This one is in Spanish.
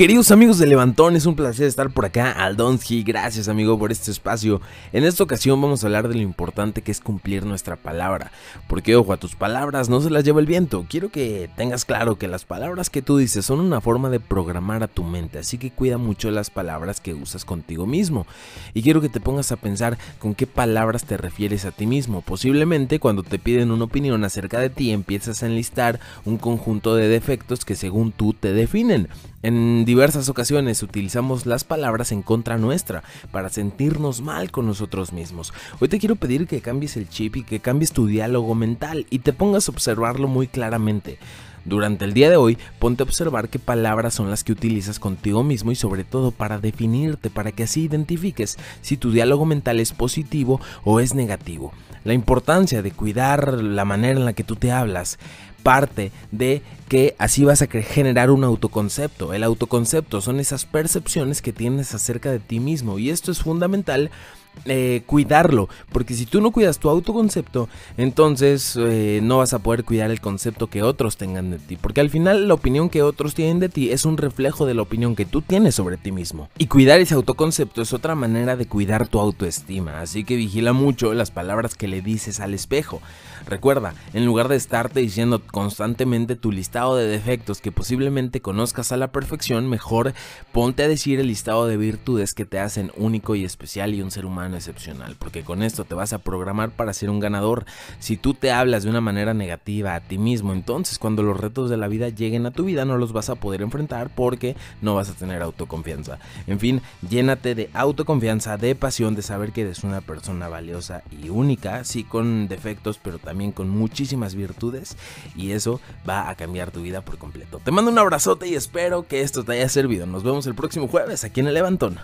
Queridos amigos de Levantón, es un placer estar por acá, Aldonsky, gracias amigo por este espacio. En esta ocasión vamos a hablar de lo importante que es cumplir nuestra palabra, porque ojo, a tus palabras no se las lleva el viento. Quiero que tengas claro que las palabras que tú dices son una forma de programar a tu mente, así que cuida mucho las palabras que usas contigo mismo. Y quiero que te pongas a pensar con qué palabras te refieres a ti mismo. Posiblemente cuando te piden una opinión acerca de ti empiezas a enlistar un conjunto de defectos que según tú te definen. En diversas ocasiones utilizamos las palabras en contra nuestra para sentirnos mal con nosotros mismos. Hoy te quiero pedir que cambies el chip y que cambies tu diálogo mental y te pongas a observarlo muy claramente. Durante el día de hoy, ponte a observar qué palabras son las que utilizas contigo mismo y sobre todo para definirte, para que así identifiques si tu diálogo mental es positivo o es negativo. La importancia de cuidar la manera en la que tú te hablas parte de que así vas a generar un autoconcepto. El autoconcepto son esas percepciones que tienes acerca de ti mismo y esto es fundamental eh, cuidarlo, porque si tú no cuidas tu autoconcepto, entonces eh, no vas a poder cuidar el concepto que otros tengan de ti, porque al final la opinión que otros tienen de ti es un reflejo de la opinión que tú tienes sobre ti mismo. Y cuidar ese autoconcepto es otra manera de cuidar tu autoestima, así que vigila mucho las palabras que le dices al espejo. Recuerda, en lugar de estarte diciendo constantemente tu listado de defectos que posiblemente conozcas a la perfección, mejor ponte a decir el listado de virtudes que te hacen único y especial y un ser humano excepcional, porque con esto te vas a programar para ser un ganador. Si tú te hablas de una manera negativa a ti mismo, entonces cuando los retos de la vida lleguen a tu vida no los vas a poder enfrentar porque no vas a tener autoconfianza. En fin, llénate de autoconfianza, de pasión, de saber que eres una persona valiosa y única, sí con defectos, pero también con muchísimas virtudes y eso va a cambiar tu vida por completo. Te mando un abrazote y espero que esto te haya servido. Nos vemos el próximo jueves aquí en el Levantón.